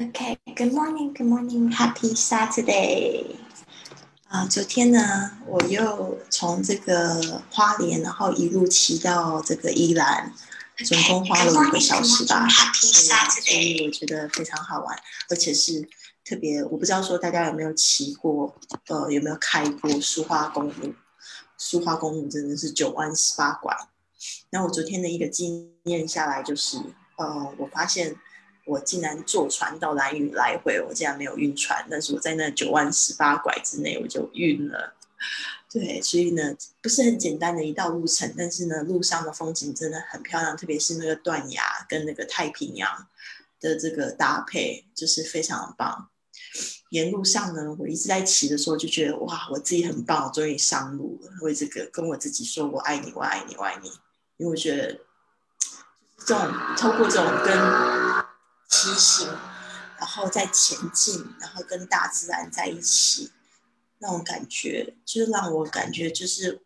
Okay, good morning, good morning, happy Saturday. 啊，昨天呢，我又从这个花莲，然后一路骑到这个宜兰，总共花了五个小时吧。所以我觉得非常好玩，而且是特别，我不知道说大家有没有骑过，呃，有没有开过苏花公路？苏花公路真的是九弯十八拐。那我昨天的一个经验下来，就是呃，我发现。我竟然坐船到蓝屿来回，我竟然没有晕船，但是我在那九万十八拐之内我就晕了。对，所以呢不是很简单的一道路程，但是呢路上的风景真的很漂亮，特别是那个断崖跟那个太平洋的这个搭配就是非常棒。沿路上呢，我一直在骑的时候就觉得哇，我自己很棒，我终于上路了。为这个跟我自己说我爱你，我爱你，我爱你，因为我觉得这种透过这种跟。骑行，然后再前进，然后跟大自然在一起，那种感觉就是让我感觉就是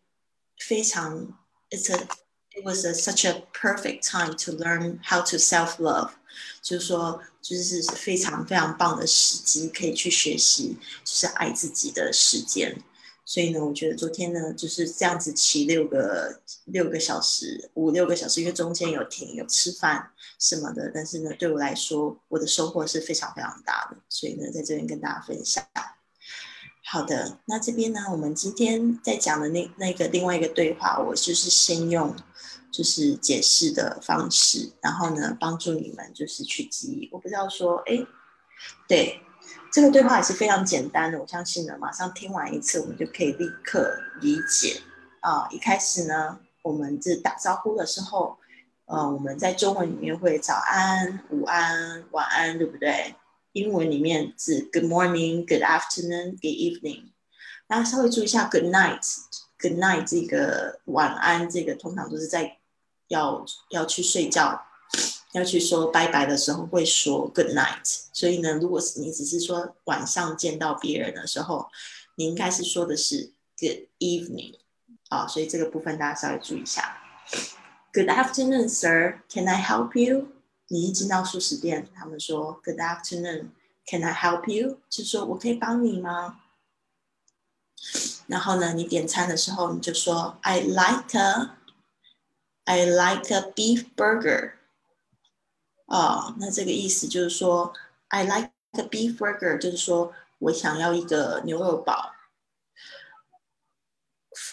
非常，it's a it was a such a perfect time to learn how to self love，就是说就是非常非常棒的时机，可以去学习就是爱自己的时间。所以呢，我觉得昨天呢就是这样子骑六个六个小时，五六个小时，因为中间有停有吃饭什么的。但是呢，对我来说，我的收获是非常非常大的。所以呢，在这边跟大家分享。好的，那这边呢，我们今天在讲的那那个另外一个对话，我就是先用就是解释的方式，然后呢，帮助你们就是去记忆。我不知道说，哎，对。这个对话也是非常简单的，我相信呢，马上听完一次，我们就可以立刻理解啊。一开始呢，我们是打招呼的时候，呃，我们在中文里面会早安、午安、晚安，对不对？英文里面是 Good morning、Good afternoon、Good evening。大家稍微注意一下 Good night，Good night 这个晚安，这个通常都是在要要去睡觉。要去说拜拜的时候会说 good night，所以呢，如果是你只是说晚上见到别人的时候，你应该是说的是 good evening，啊，所以这个部分大家稍微注意一下。Good afternoon, sir. Can I help you？你一进到素食店，他们说 Good afternoon. Can I help you？就说我可以帮你吗？然后呢，你点餐的时候你就说 I like a I like a beef burger。 啊，那这个意思就是说，I like a beef burger，就是说我想要一个牛肉堡，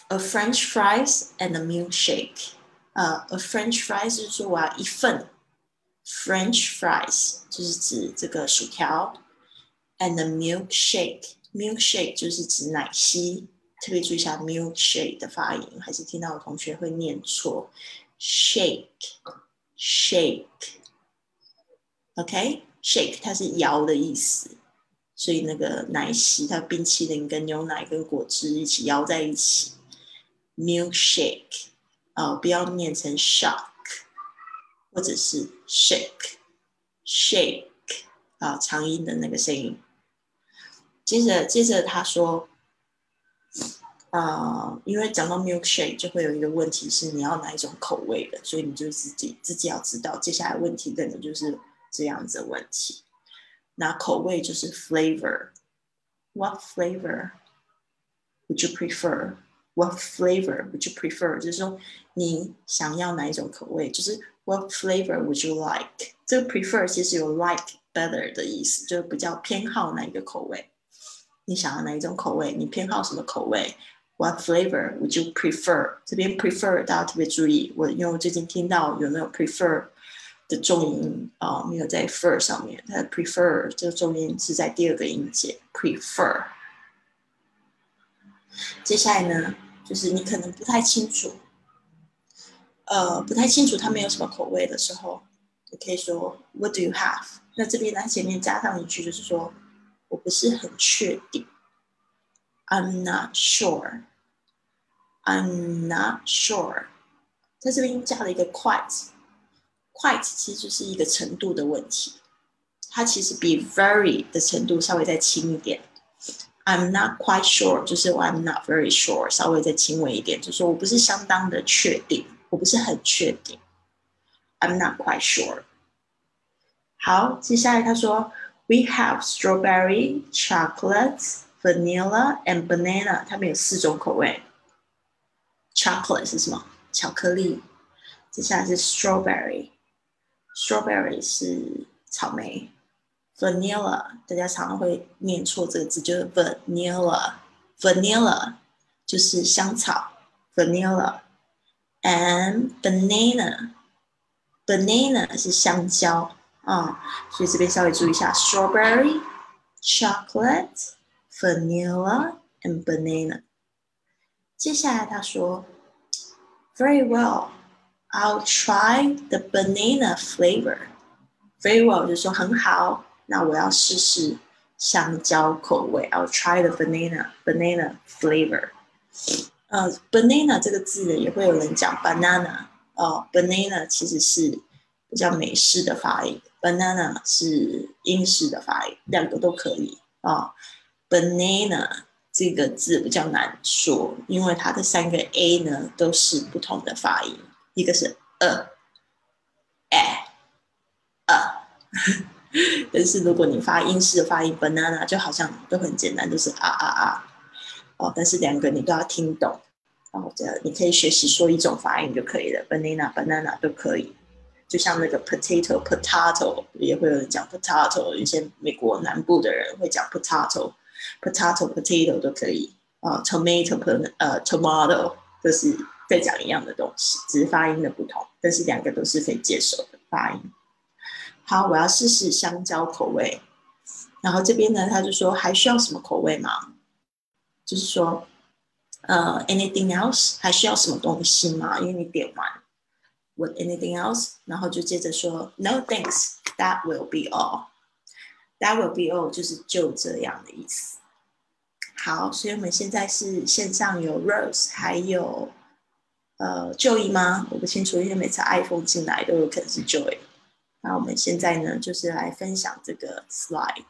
a French fries and a milkshake。呃，a French fries 就是说我要一份 French fries，就是指这个薯条，and a milkshake，milkshake 就是指奶昔。特别注意一下 milkshake 的发音，还是听到有同学会念错，shake，shake。 OK，shake 它是摇的意思，所以那个奶昔它冰淇淋跟牛奶跟果汁一起摇在一起，milkshake 哦，不要念成 shock 或者是 shake，shake 啊，长音的那个声音。接着接着他说，啊，因为讲到 milkshake 就会有一个问题是你要哪一种口味的，所以你就自己自己要知道，接下来问题可能就是。这样子的问题，那口味就是 flavor。What flavor would you prefer? What flavor would you prefer？就是说你想要哪一种口味，就是 What flavor would you like？这个 prefer 其实有 like better 的意思，就是比较偏好哪一个口味。你想要哪一种口味？你偏好什么口味？What flavor would you prefer？这边 prefer 大家特别注意，我因为我最近听到有那种 prefer。的重音啊，没有在 fur 上面，它 prefer 这个重音是在第二个音节 prefer。接下来呢，就是你可能不太清楚，呃，不太清楚它没有什么口味的时候，你可以说 What do you have？那这边呢前面加上一句，就是说我不是很确定，I'm not sure。I'm not sure，在这边加了一个 quite。quite 其实就是一个程度的问题，它其实比 very 的程度稍微再轻一点。I'm not quite sure，就是 I'm not very sure，稍微再轻微一点，就是说我不是相当的确定，我不是很确定。I'm not quite sure。好，接下来他说 We have strawberry, chocolate, vanilla and banana。它们有四种口味。Chocolate 是什么？巧克力。接下来是 Strawberry 是草莓。Vanilla 大家常常会念错这个字，就是 vanilla，vanilla 就是香草。Vanilla and banana，banana 是香蕉。啊，所以这边稍微注意一下：strawberry, chocolate, vanilla and banana。接下来他说：“Very well, I'll try the banana flavor.” Very well 就说很好，那我要试试香蕉口味。I'll try the banana banana flavor。呃，banana 这个字呢，也会有人讲 banana 哦，banana 其实是比较美式的发音。banana 是英式的发音，两个都可以啊。banana 这个字比较难说，因为它的三个 a 呢都是不同的发音，一个是呃，哎，呃。但是如果你发英式的发音 banana，就好像都很简单，就是啊啊啊。哦，但是两个你都要听懂，然后这样你可以学习说一种发音就可以了，banana banana 都可以。就像那个 potato potato 也会有人讲 potato，一些美国南部的人会讲 potato potato potato 都可以啊，tomato 呃 tomato 就是在讲一样的东西，只是发音的不同，但是两个都是可以接受的发音。好，我要试试香蕉口味。然后这边呢，他就说还需要什么口味吗？就是说，呃，anything else 还需要什么东西吗？因为你点完。，what anything else，然后就接着说 No thanks, that will be all. That will be all 就是就这样的意思。好，所以我们现在是线上有 Rose，还有呃 Joy 吗？我不清楚，因为每次 iPhone 进来都有可能是 Joy。那我们现在呢，就是来分享这个 slide。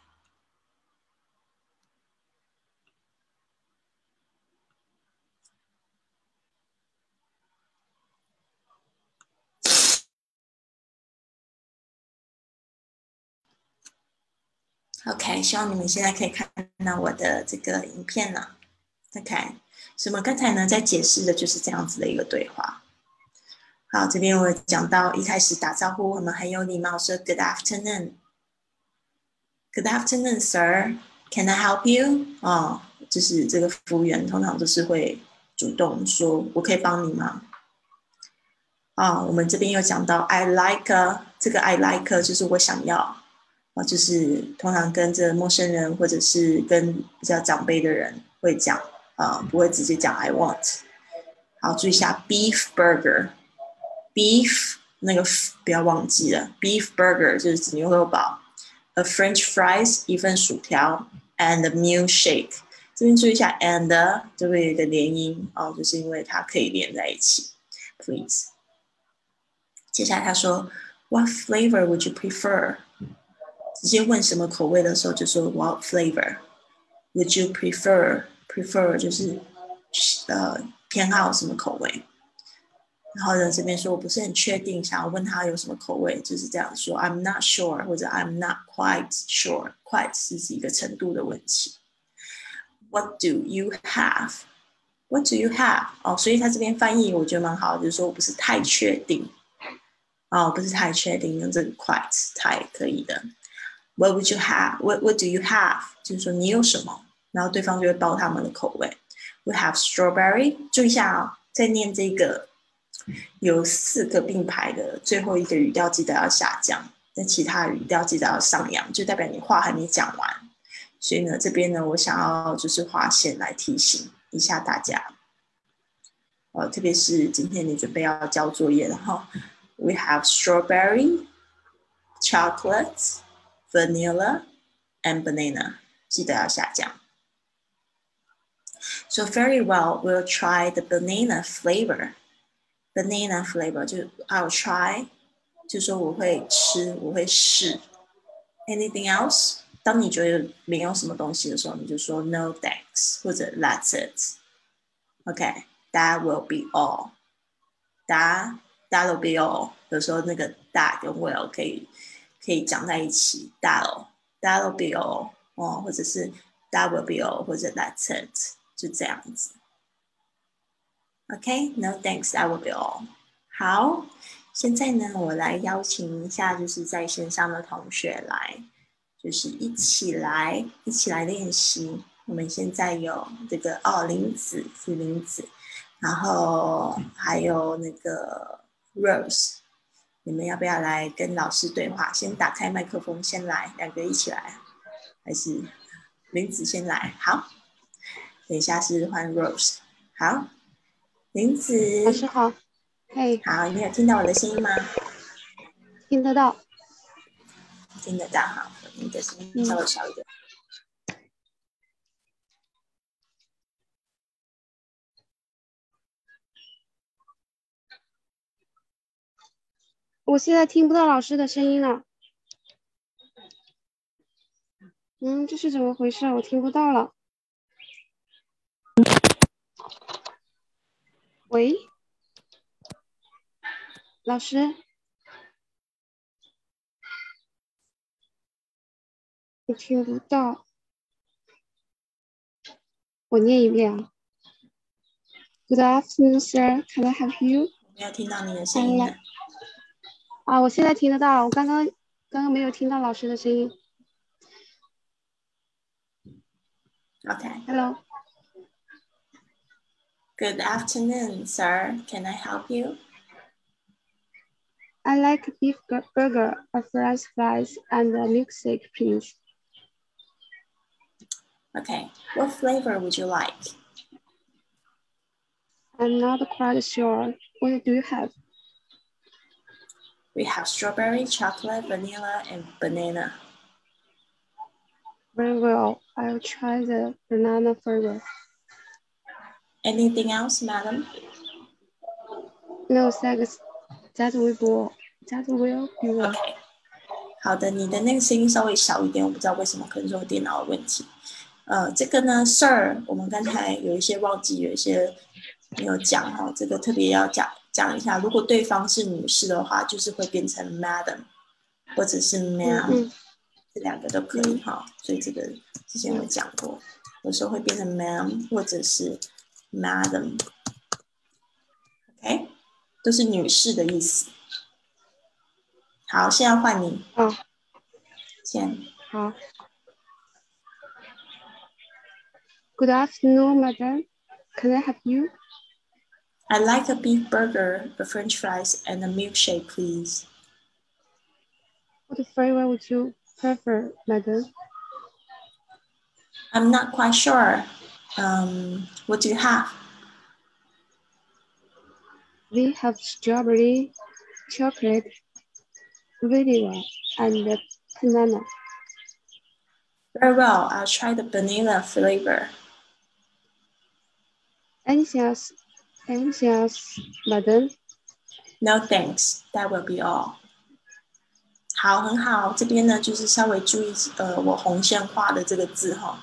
OK，希望你们现在可以看到我的这个影片了。OK，什么？刚才呢在解释的就是这样子的一个对话。好，这边我讲到一开始打招呼，我们很有礼貌说 Good afternoon。Good afternoon, sir. Can I help you？哦，就是这个服务员通常都是会主动说我可以帮你吗？啊，我们这边又讲到 I like，这个 I like 就是我想要。啊，就是通常跟着陌生人或者是跟比较长辈的人会讲，啊，不会直接讲 I want。好，注意一下 beef burger，beef 那个不要忘记了，beef burger 就是指牛肉堡，a French fries 一份薯条，and a milkshake。这边注意一下 and 就会有一个连音哦，就是因为它可以连在一起。Please。接下来他说，What flavor would you prefer？直接问什么口味的时候，就说 What flavor would you prefer? Prefer 就是呃偏好什么口味。然后呢，这边说我不是很确定，想要问他有什么口味，就是这样说 I'm not sure 或者 I'm not quite sure。Quite 是一个程度的问题。What do you have? What do you have? 哦，所以他这边翻译我觉得蛮好，就是说我不是太确定。哦，不是太确定，用这个 quite 太可以的。What would you have? What What do you have? 就是说你有什么， 然后对方就会报他们的口味。We have strawberry。注意一下啊，在念这个有四个并排的最后一个语调记得要下降，但其他语调记得要上扬，就代表你话还没讲完。所以呢，这边呢，我想要就是划线来提醒一下大家。呃，特别是今天你准备要交作业，然后 We have strawberry, chocolate. vanilla and banana，记得要下降。So very well, we'll try the banana flavor. Banana flavor 就 I'll try，就说我会吃，我会试。Anything else？当你觉得没有什么东西的时候，你就说 No thanks，或者 That's it。OK，that will be all。That that will be all。有时候那个 that 跟 will 可以。可以讲在一起，大哦 that'll be all 哦，或者是 that will be all，或者 that's it， 就这样子。OK，no thanks，that will be all。好，现在呢，我来邀请一下，就是在线上的同学来，就是一起来，一起来练习。我们现在有这个哦，林子是林子，然后还有那个 Rose，你们要不要来跟老师对话？先打开麦克风，先来，两个一起来，还是林子先来？好，等一下是换 Rose。好，林子老师好，嘿，好，你有听到我的声音吗？听得到，听得到哈，你的声音稍微小一点。我现在听不到老师的声音了。嗯，这是怎么回事？我听不到了。喂，老师，我听不到。我念一遍啊。Good afternoon, sir. Can I help you? 没有听到你的声音。啊，我现在听得到了，我刚刚刚刚没有听到老师的声音。Okay. Good afternoon, sir. Can I help you? I like beef burger, a french fries, and a milkshake, please. Okay. What flavor would you like? I'm not quite sure. What do you have? We have strawberry, chocolate, vanilla, and banana. Very well. I'll try the banana flavor. Anything else, madam? No, thanks. That will be that will be all. OK，好的，你的那个声音稍微小一点，我不知道为什么，可能是我电脑的问题。呃，这个呢，Sir，我们刚才有一些忘记，有一些没有讲哈，这个特别要讲讲一下。如果对方是女士的话，就是会变成 Madam，或者是 Ma'am，这两个都可以哈。所以这个之前有讲过，有时候会变成 Ma'am 或者是 Madam，OK，都是女士的意思。好，现在换你。嗯。先。好。Good afternoon, madam. Can I help you? I'd like a beef burger, a french fries, and a milkshake, please. What flavor would you prefer, madam? I'm not quite sure. Um, what do you have? We have strawberry, chocolate, vanilla, and banana. Very well. I'll try the vanilla flavor. Anything else? Anything else, madam? No thanks. That will be all. 好，很好。这边呢，就是稍微注意呃，我红线画的这个字哈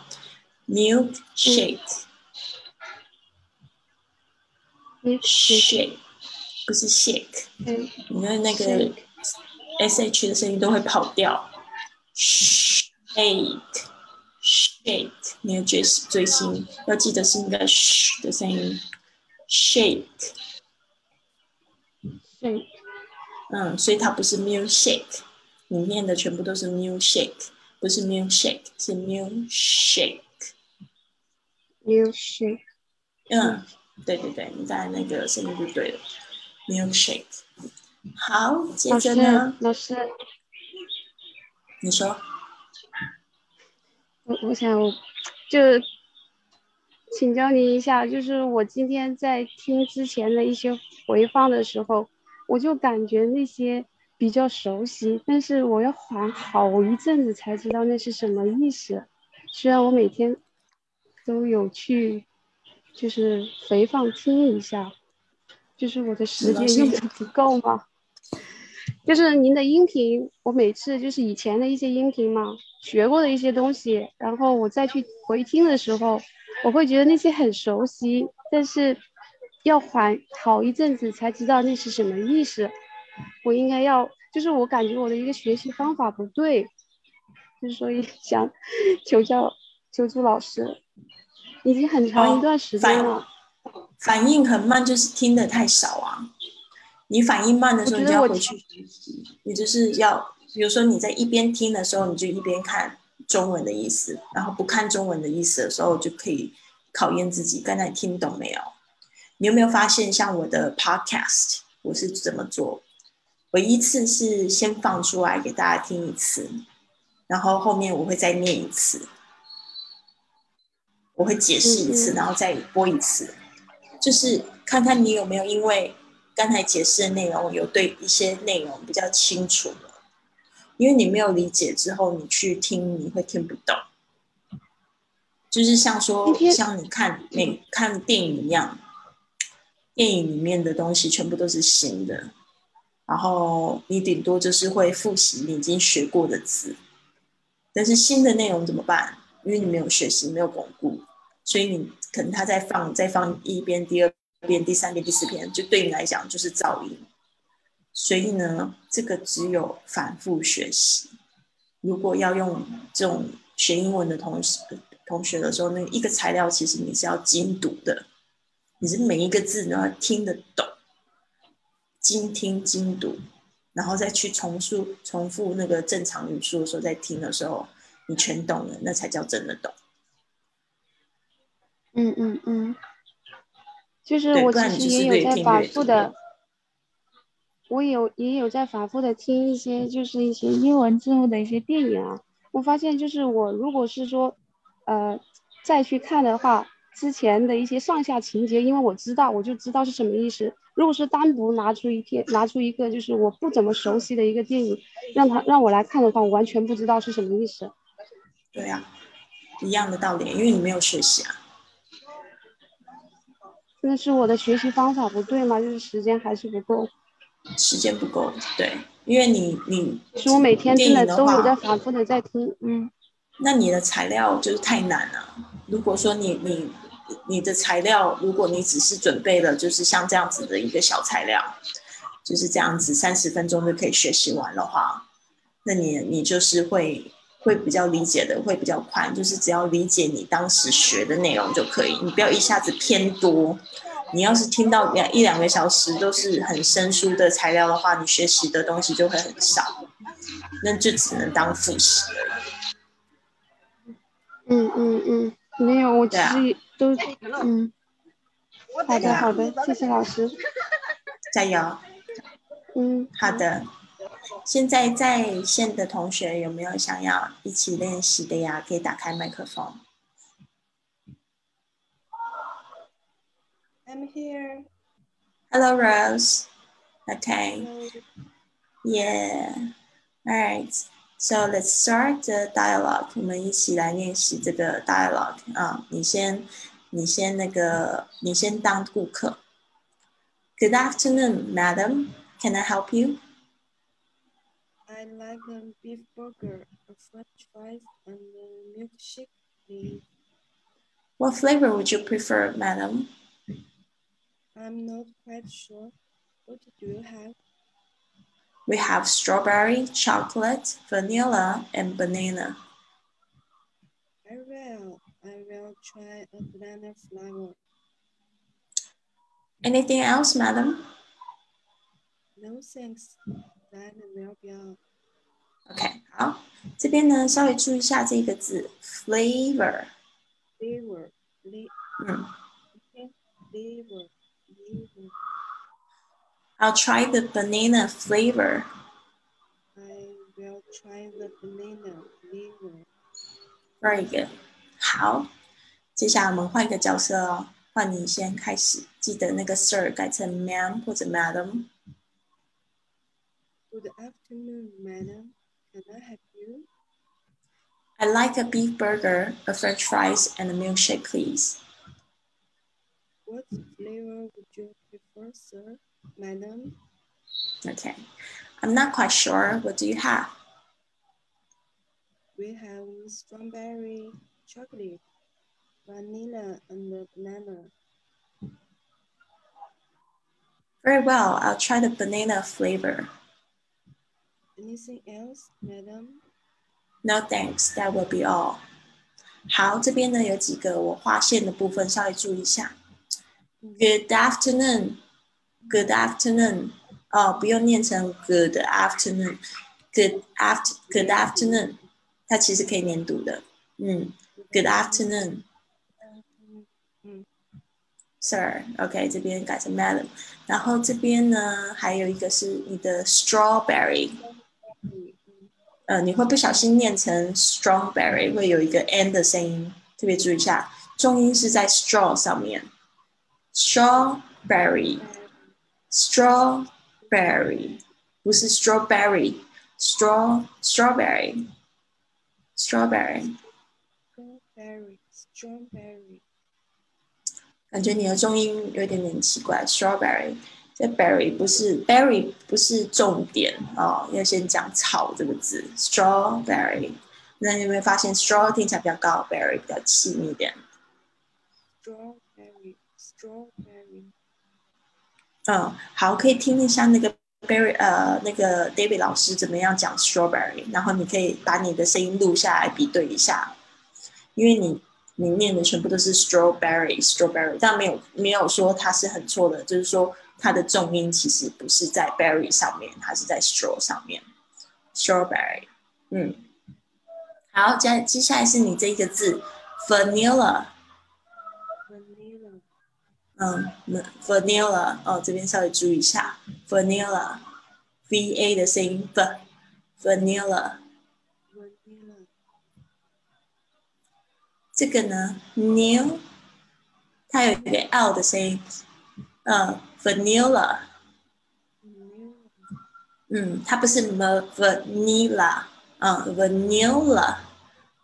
，milkshake。milkshake 不是 shake，你的那个 sh 的声音都会跑掉。shake，shake，你的嘴嘴型要记得是那个 sh 的声音。shake，shake，嗯，所以它不是 milkshake，里面的全部都是 milkshake，不是 milkshake，是 milkshake。 milkshake。嗯，对对对，你在那个声音就对了，milkshake。好，接着呢，老师，你说。我我想就。请教您一下，就是我今天在听之前的一些回放的时候，我就感觉那些比较熟悉，但是我要缓好一阵子才知道那是什么意思。虽然我每天都有去，就是回放听一下，就是我的时间用的不够吗？就是您的音频，我每次就是以前的一些音频嘛，学过的一些东西，然后我再去回听的时候。我会觉得那些很熟悉，但是要缓好一阵子才知道那是什么意思。我应该要，就是我感觉我的一个学习方法不对。就是所以想 求教求助老师，已经很长一段时间了。反应很慢，就是听的太少啊。你反应慢的时候，你就要回去学习。你就是要，比如说你在一边听的时候，你就一边看中文的意思，然后不看中文的意思的时候，就可以考验自己刚才听懂没有。你有没有发现，像我的 podcast，我是怎么做？我一次是先放出来给大家听一次，然后后面我会再念一次，我会解释一次，然后再播一次，就是看看你有没有因为刚才解释的内容有对一些内容比较清楚了，因为你没有理解之后，你去听你会听不懂，就是像说像你看你看电影一样，电影里面的东西全部都是新的。然后你顶多就是会复习你已经学过的字，但是新的内容怎么办？因为你没有学习，没有巩固，所以你可能他再放再放一遍、第二遍、第三遍、第四遍，就对你来讲就是噪音。所以呢，这个只有反复学习。如果要用这种学英文的同时同学的时候，那一个材料其实你是要精读的，你是每一个字都要听得懂。精听精读，然后再去重述、重复那个正常语速的时候，在听的时候，你全懂了，那才叫真的懂。嗯嗯嗯，就是我其实也有在反复的，我有也有在反复的听一些，就是一些英文字幕的一些电影啊。我发现，就是我如果是说，呃，再去看的话。之前的一些上下情节，因为我知道，我就知道是什么意思。如果是单独拿出一片，拿出一个就是我不怎么熟悉的一个电影，让他让我来看的话，我完全不知道是什么意思。对呀，一样的道理，因为你没有学习啊。那是我的学习方法不对吗？就是时间还是不够？时间不够，对，因为你你，是我每天真的都有在反复的在听，嗯。那你的材料就是太难了。如果说你你。你的材料，如果你只是准备了，就是像这样子的一个小材料，就是这样子，三十分钟就可以学习完的话，那你你就是会会比较理解的，会比较快，就是只要理解你当时学的内容就可以，你不要一下子偏多。你要是听到两一两个小时都是很生疏的材料的话，你学习的东西就会很少，那就只能当复习了。嗯嗯嗯，没有，我其实。都嗯，好的好的，谢谢老师，加油。嗯，好的。现在在线的同学有没有想要一起练习的呀？可以打开麦克风。I'm here. Hello, Rose. Okay. Yeah. All right. So let's start the dialogue. 我们一起来练习这个 dialogue 啊！你先。你先那个，你先当顾客。Good afternoon, madam. Can I help you? I like a beef burger, a French fries, and a milkshake, please. What flavor would you prefer, madam? I'm not quite sure. What do you have? We have strawberry, chocolate, vanilla, and banana. Very well. I will try a banana flavor. Anything else, madam? No thanks. That will be all. OK，好，这边呢稍微注意一下这个字 flavor。flavor，嗯。flavor，flavor。I'll try the banana flavor. I will try the banana flavor. Very good. 好，接下来我们换一个角色哦，换你先开始。记得那个 Sir 改成 Ma'am 或者 Madam。Good afternoon, Madam. Can I help you? I'd like a beef burger, a French fries, and a milkshake, please. What flavor would you prefer, sir, madam? Okay. I'm not quite sure. What do you have? We have strawberry, chocolate, vanilla, and banana. Very well. I'll try the banana flavor. Anything else, madam? No thanks, that will be all. 好，这边呢有几个我划线的部分，稍微注意一下。Good afternoon, good afternoon. 哦，不用念成 good afternoon, good after, good afternoon. 它其实可以连读的。嗯，Good afternoon, 嗯 sir. OK，这边改成 madam。然后这边呢还有一个是你的 strawberry。 嗯呃，你会不小心念成 strawberry，会有一个 n 的声音，特别注意一下，重音是在 straw 上面，strawberry，strawberry，不是 strawberry，straw strawberry，strawberry，strawberry strawberry 感觉你的重音有一点点奇怪，strawberry。这 berry 不是 berry 不是重点哦，要先讲草这个字，strawberry。那你有没有发现 straw 听起来比较高，berry 比较轻一点？strawberry strawberry 嗯，好，可以听一下那个 berry 呃那个 David 老师怎么样讲 strawberry，然后你可以把你的声音录下来比对一下，因为你你念的全部都是 strawberry strawberry，但没有没有说它是很错的，就是说它的重音其实不是在 berry 上面，它是在 straw 上面，strawberry，嗯，好，接接下来是你这一个字 vanilla。vanilla 嗯那，vanilla 哦，这边稍微注意一下，vanilla，v a 的声音，v，vanilla。vanilla 这个呢，new，它有一个 l 的声音，嗯，vanilla，嗯，它不是 ma vanilla，嗯，vanilla，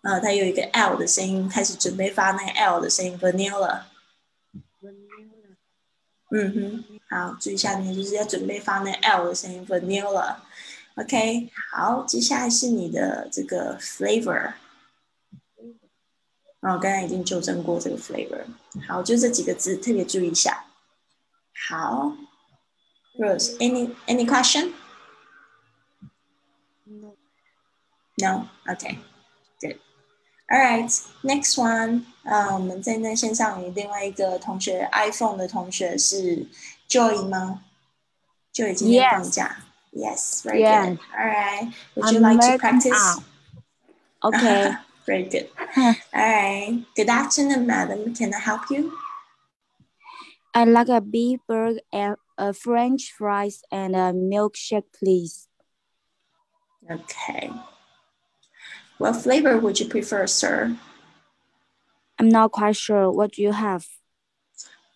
嗯，它有一个 l 的声音，开始准备发那个 l 的声音，vanilla。嗯哼，好，注意下，面就是要准备发那 L 的声音，vanilla。OK，好，接下来是你的这个 flavor。哦，刚才已经纠正过这个 flavor。好，就这几个字特别注意一下。好，Rose，any any question? no No. Okay. Good. All right. Next one. 呃，我们在那线上有另外一个同学，iPhone 的同学是 Joy 吗？Joy 今天 Yes. 放假。Yes. Very Yeah. good. All right. Would you I'm like to American practice? now. Okay. Very good. All right. Good afternoon, madam. Can I help you? I like a beef burger, and a French fries, and a milkshake, please. Okay. What flavor would you prefer, sir? I'm not quite sure. What do you have?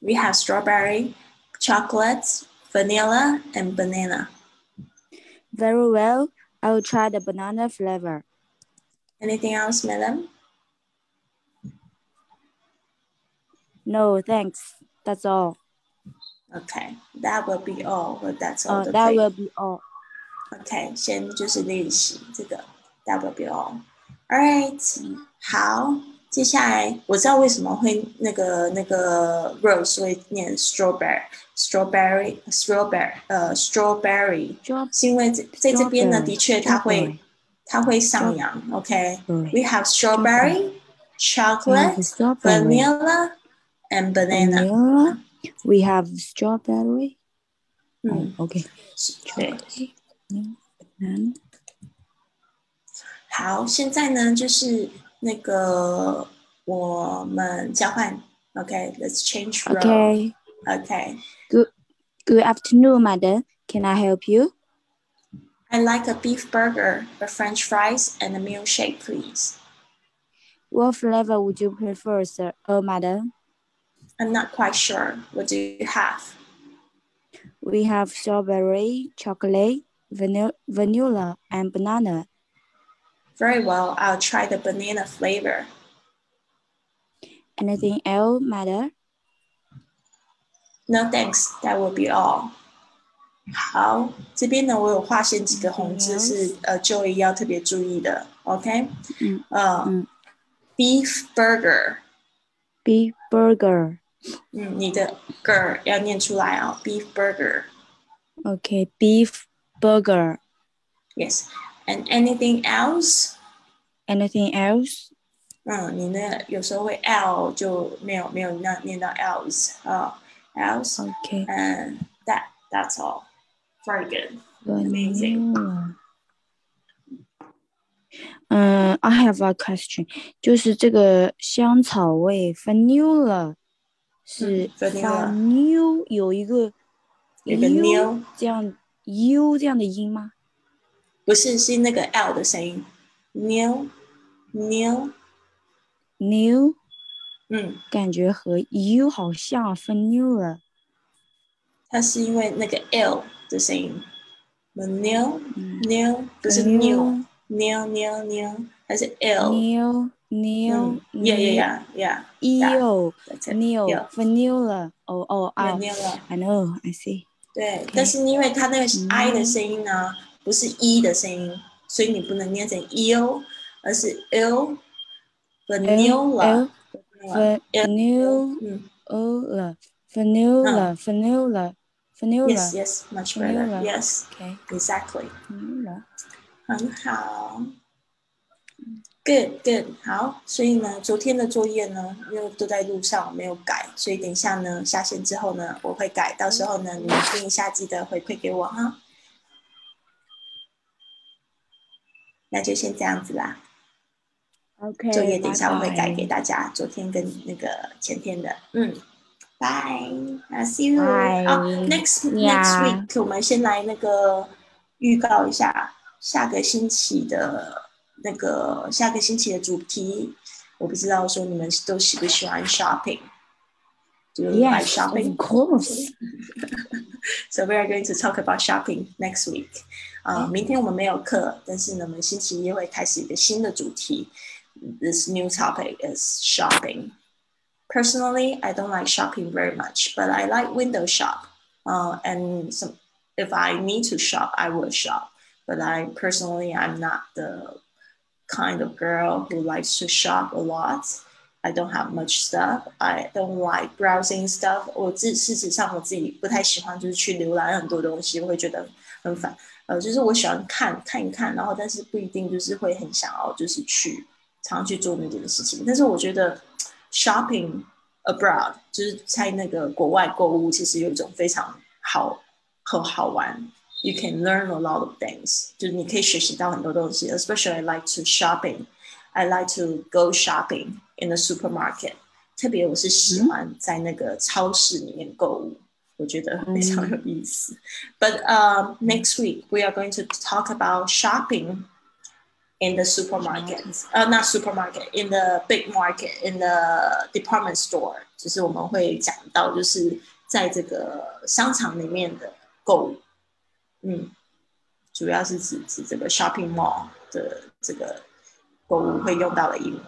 We have strawberry, chocolate, vanilla, and banana. Very well. I will try the banana flavor. Anything else, madam? No, thanks. That's all. Okay, that will be all. But that's all. Uh, the that flavor. will be all. OK，先就是练习这个 that will be all. All right，好，接下来我知道为什么会那个那个 Rose 会念 strawberry strawberry strawberry 呃 strawberry， Job. 是因为在在这边呢， Strawberry，的确它会 strawberry 它会上扬。OK， Strawberry. we have strawberry, chocolate, strawberry. vanilla, and banana. Vanilla. We have strawberry. 嗯， Oh, okay. 对。 Chocolate, milk, banana. 好，现在呢就是那个我们交换，OK，Let's、change role。 Okay. OK， Good afternoon, madam. Can I help you? I like a beef burger, a French fries, and a milkshake, please. What flavor would you prefer, sir? Oh, madam. I'm not quite sure. What do you have? We have strawberry, chocolate, vanilla, vanilla, and banana. Very well. I'll try the banana flavor. Anything else, madam? No thanks. That will be all. 好，这边呢，我有划线几个红字 Anything 是呃 Joey 要特别注意的，OK？嗯呃、嗯 b e e f burger， Beef burger. 嗯，你的 ger 要念出来哦，beef burger。 Okay, beef burger. Yes. And anything else? anything else? 嗯，你呢有时候会 l 就没有没有那念到 else 啊、else Okay. and that that's all. Very good. Amazing. Vanilla. 嗯，I have a question，就是这个香草味 vanilla 是嗯，vanilla vanilla 有一个有个 u new 这样 u 这样的音吗？不是是那个 l 的声音，new new，new 嗯，感觉和 u 好像 vanilla。它是因为那个 l 的声音，new 嗯 new 不是 new new new new，还是 l。New new 嗯，yeah yeah yeah eo yeah，that's it new yeah vanilla 哦哦啊 vanilla。I know I see 对，但是因为它那个 i 的声音呢，不是 e 的声音，所以你不能念成 il，而是 il vanilla。vanilla 嗯 vanilla vanilla vanilla vanilla，yes yes much better Vanilla yes okay exactly，vanilla 很好。Good, good，好，所以呢，昨天的作业呢，因为都在路上，我没有改，所以等一下呢，下线之后呢，我会改，到时候呢，你们听一下，记得回馈给我哈。那就先这样子啦。OK 作业等一下我会改给大家，昨天跟那个前天的，嗯，Bye，啊，See 好，Next next week 我们先来那个预告一下下个星期的那个下个星期的主题，我不知道说你们都喜不喜欢 shopping。Do you like Yes shopping? of course So we are going to talk about shopping next week. 啊、明天我们没有课，但是呢，我们星期一会开始一个新的主题。This new topic is shopping. Personally, I don't like shopping very much, but I like window shop. Uh, and some, if I need to shop, I will shop. But I personally, I'm not the kind of girl who likes to shop a lot. I don't have much stuff. I don't like browsing stuff. 我自事实上我自己不太喜欢，就是去浏览很多东西，我会觉得很烦。呃，就是我喜欢看看一看，然后但是不一定就是会很想要就是去常去做那件事情。但是我觉得 shopping abroad 就是在那个国外购物，其实有一种非常好和好玩。You can learn a lot of things，就是你可以学习到很多东西。Especially I like to shopping. I like to go shopping in the supermarket. 特别我是喜欢在那个超市里面购物，我觉得非常有意思。But um, next week we are going to talk about shopping in the supermarket. Uh, not supermarket, in the big market, in the department store. 就是我们会讲到，就是在这个商场里面的购物。 嗯，主要是指指这个 shopping mall 的这个购物会用到的英文。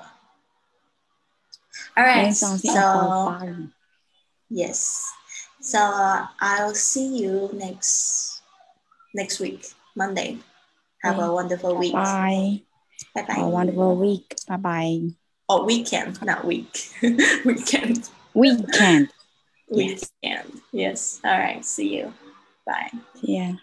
All 今 right, 天上线 so 好巴黎 yes, so uh, I'll see you next next week, Monday. Have a wonderful week. bye Bye bye. have a wonderful week bye bye Oh, weekend, not week. weekend. weekend Weekend. Yes. All right. See you. Bye. yeah